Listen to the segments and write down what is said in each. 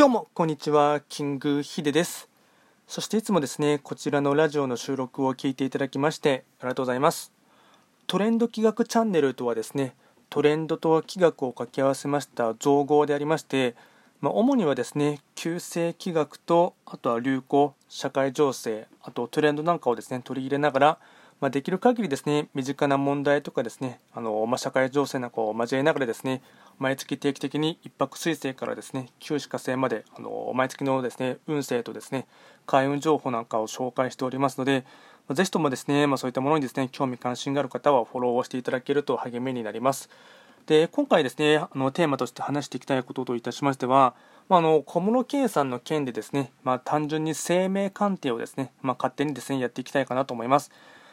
どうも、こんにちは。キングヒデです。そしていつもですね、こちらのラジオの収録を聞いていただきまして、ありがとうございます。トレンド企画チャンネルとはですね、トレンドと企画を掛け合わせました造語でありまして、まあ、主にはですね、旧世企画と、あとは流行、社会情勢、あとトレンドなんかをですね、取り入れながら、まあ、できる限りですね、身近な問題とかですね、あのまあ、社会情勢なんかを交えながらですね、毎月定期的に一泊水星からですね、旧歯科星まで、あの毎月のですね、運勢とですね、開運情報なんかを紹介しておりますので、ぜひともですね、まあ、そういったものにですね、興味関心がある方はフォローをしていただけると励みになります。で今回ですねあのテーマとして話していきたいことといたしましては、まあ、の小室圭さんの件でですね、まあ、単純に生命鑑定をですね、まあ、勝手にですねやっていきたいかなと思います。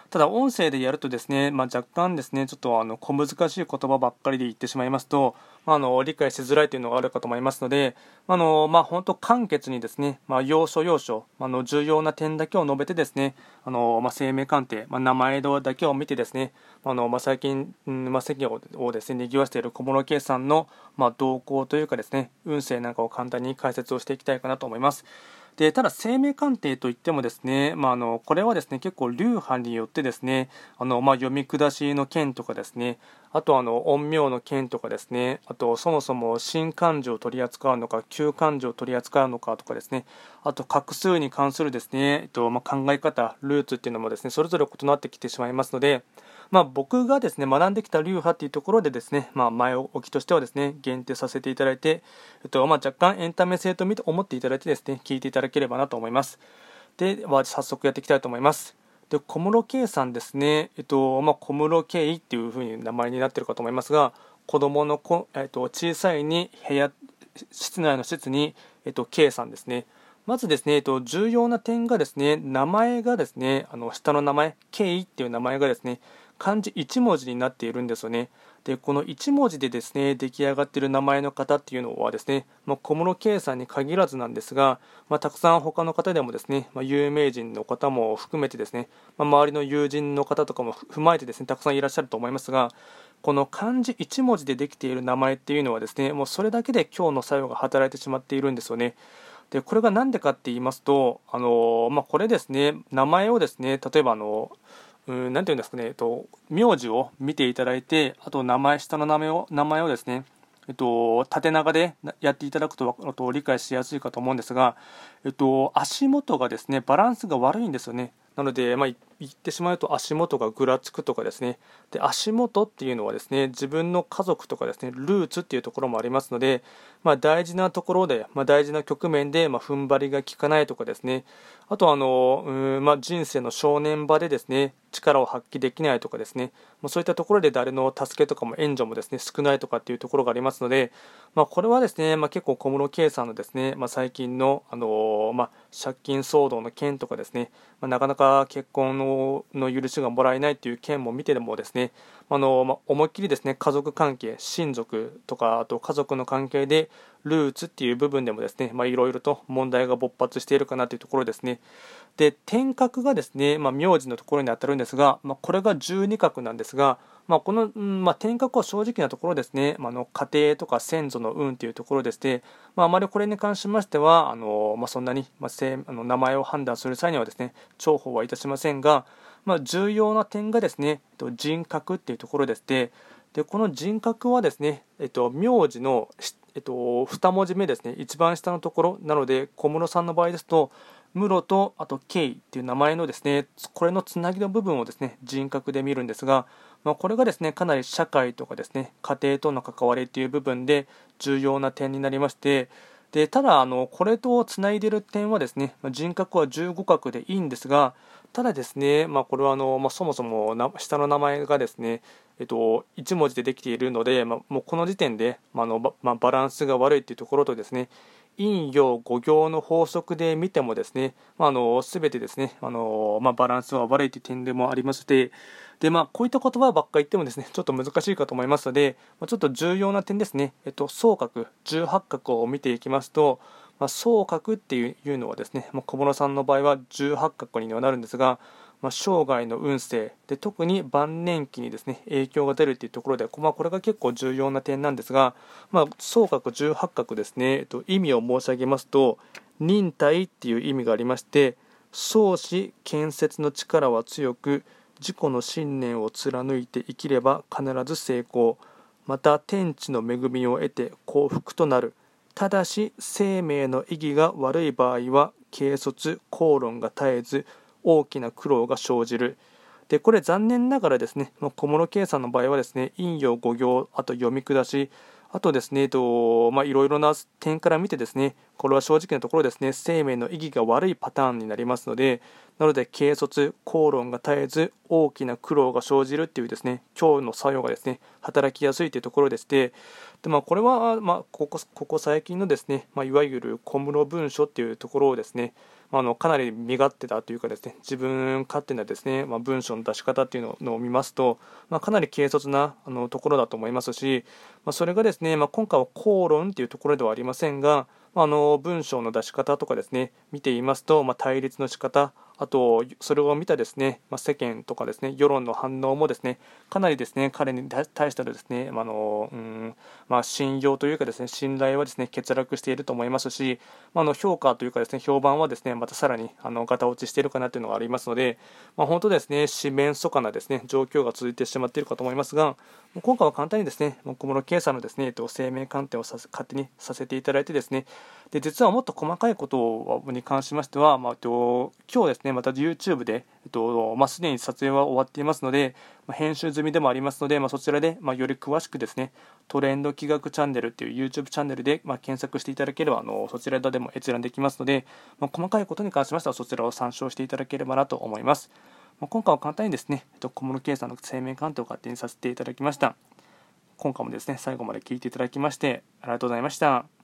ただ音声でやるとですね、まあ、若干ですねちょっとあの小難しい言葉ばっかりで言ってしまいますと、まあ、あの理解しづらいというのがあるかと思いますので、あのまあ、本当簡潔にですね、まあ、要所要所、あの重要な点だけを述べてですね、あのまあ、生命鑑定、まあ、名前だけを見てですね、あのまあ、最近、まあ、世間をですね賑わしている小室圭さんの、まあ、動向というかですね運勢なんかを簡単に解説をしていきたいかなと思います。でただ生命鑑定といってもですね、まあ、あのこれはですね結構流派によってですねあの、まあ、読み下しの件とかですねあとあの陰陽の件とかですねあとそもそも新漢字を取り扱うのか旧漢字を取り扱うのかとかですねあと画数に関するですね、えっとまあ、考え方ルーツっていうのもですねそれぞれ異なってきてしまいますのでまあ、僕がですね学んできた流派っていうところでですね、まあ、前置きとしてはですね限定させていただいて、えっとまあ、若干エンタメ性と思っていただいてですね聞いていただければなと思います。では早速やっていきたいと思います。で小室圭さんですね、えっとまあ、小室圭っていうふうに名前になってるかと思いますが子供の子、えっと、小さいに部屋室内の施設に、えっと、K さんですねまずですね、えっと、重要な点がですね、名前がですね、あの下の名前、K っていう名前がですね、漢字1文字になっているんですよね。でこの1文字でですね出来上がっている名前の方っていうのはですね、まあ、小室圭さんに限らずなんですが、まあ、たくさん他の方でもですね、まあ、有名人の方も含めてですね、ま周りの友人の方とかも踏まえてですねたくさんいらっしゃると思いますがこの漢字1文字でできている名前っていうのはですねもうそれだけで今日の作用が働いてしまっているんですよね。でこれが何でかって言いますと、あのまあ、これですね名前をですね例えばあのうん、なんていうんですかね、えっと、名字を見ていただいて、あと名前、下の名前を、名前をですね、えっと、縦長でやっていただくとと理解しやすいかと思うんですが、えっと、足元がですね、バランスが悪いんですよね。なので、まあ、言ってしまうと足元がぐらつくとかですね。で足元っていうのはですね自分の家族とかですねルーツっていうところもありますので、まあ、大事なところで、まあ、大事な局面で、まあ、踏ん張りが効かないとかですね。あとあのうん、まあ、人生の正念場でですね力を発揮できないとかですね、まあ、そういったところで誰の助けとかも援助もですね少ないとかっていうところがありますので、まあ、これはですね、まあ、結構小室圭さんのですね、まあ、最近の、あのまあ、借金騒動の件とかですね、まあ、なかなか結婚のの許しがもらえないという件も見てでもですねあの、まあ、思いっきりですね家族関係親族とかあと家族の関係でルーツっていう部分でもですねいろいろと問題が勃発しているかなというところですね。で天格がですね、まあ、名字のところにあたるんですが、まあ、これが十二角なんですが、まあ、この、まあ、天格は正直なところですね、まあ、の家庭とか先祖の運というところでして、まあ、あまりこれに関しましてはあの、まあ、そんなに、まあ、あの名前を判断する際にはですね重宝はいたしませんが、まあ、重要な点がですね人格っていうところでしてでこの人格はですね、えっと、名字の、えっと、2文字目ですね。一番下のところ。なので小室さんの場合ですと室とあと K っていう名前のですねこれのつなぎの部分をですね人格で見るんですが、まあ、これがですねかなり社会とかですね家庭との関わりっていう部分で重要な点になりましてでただあのこれとつないでる点はですねま人格は15角でいいんですがただですね、まあ、これはあの、まあ、そもそも下の名前がですね、えっと、1文字でできているので、まあ、もうこの時点で、まあのま、バランスが悪いというところとですね陰陽五行の法則で見てもですね、まあ、の全てですねあの、まあ、バランスは悪いという点でもありましてで、まあ、こういった言葉ばっかり言ってもですねちょっと難しいかと思いますので、ま、ちょっと重要な点ですね、えっと、総角18角を見ていきますと、まあ、総角っていうのはですね、まあ、小室さんの場合は18角にはなるんですが、まあ、生涯の運勢。で特に晩年期にですね影響が出るというところで、まあ、これが結構重要な点なんですが、まあ、総角18角ですね、えっと、意味を申し上げますと忍耐っていう意味がありまして創始建設の力は強く自己の信念を貫いて生きれば必ず成功。また天地の恵みを得て幸福となる。ただし生命の意義が悪い場合は軽率口論が絶えず大きな苦労が生じる。でこれ残念ながらですね小室圭さんの場合はですね陰陽五行あと読み下しあとですね、とまあ、いろいろな点から見てですね、これは正直なところですね、生命の意義が悪いパターンになりますので、なので、軽率、口論が絶えず、大きな苦労が生じるっていうですね、今日の作用がですね、働きやすいというところでして、でまあ、これは、まあ、ここここ最近のですね、まあ、いわゆる小室文書っていうところをですね、まあ、のかなり身勝手だというかですね自分勝手なですね、まあ、文章の出し方っていうのを見ますと、まあ、かなり軽率なあのところだと思いますし、まあ、それがですね、まあ、今回は口論っていうところではありませんが、あの文章の出し方とかですね見ていますと、まあ、対立の仕方あと、それを見たですね、まあ、世間とかですね、世論の反応もですね、かなりですね、彼に対してのですね、あのうんまあ、信用というかですね、信頼はですね、欠落していると思いますし、まあ、の評価というかですね、評判はですね、またさらにあのガタ落ちしているかなというのがありますので、まあ、本当ですね、四面楚歌なですね、状況が続いてしまっているかと思いますが、今回は簡単にですね、小室圭さんのですね、生命鑑定をさ勝手にさせていただいてですね、で実はもっと細かいことに関しましては、まあ、今日ですね、また YouTube で、えっとまあ、すでに撮影は終わっていますので、まあ、編集済みでもありますので、まあ、そちらで、まあ、より詳しくですね、トレンド企画チャンネルっていう YouTube チャンネルで、まあ、検索していただければ、あのそちらでも閲覧できますので、まあ、細かいことに関しましては、そちらを参照していただければなと思います。まあ、今回は簡単にですね、えっと、小室圭さんの生命鑑定を勝手にさせていただきました。今回もですね、最後まで聞いていただきまして、ありがとうございました。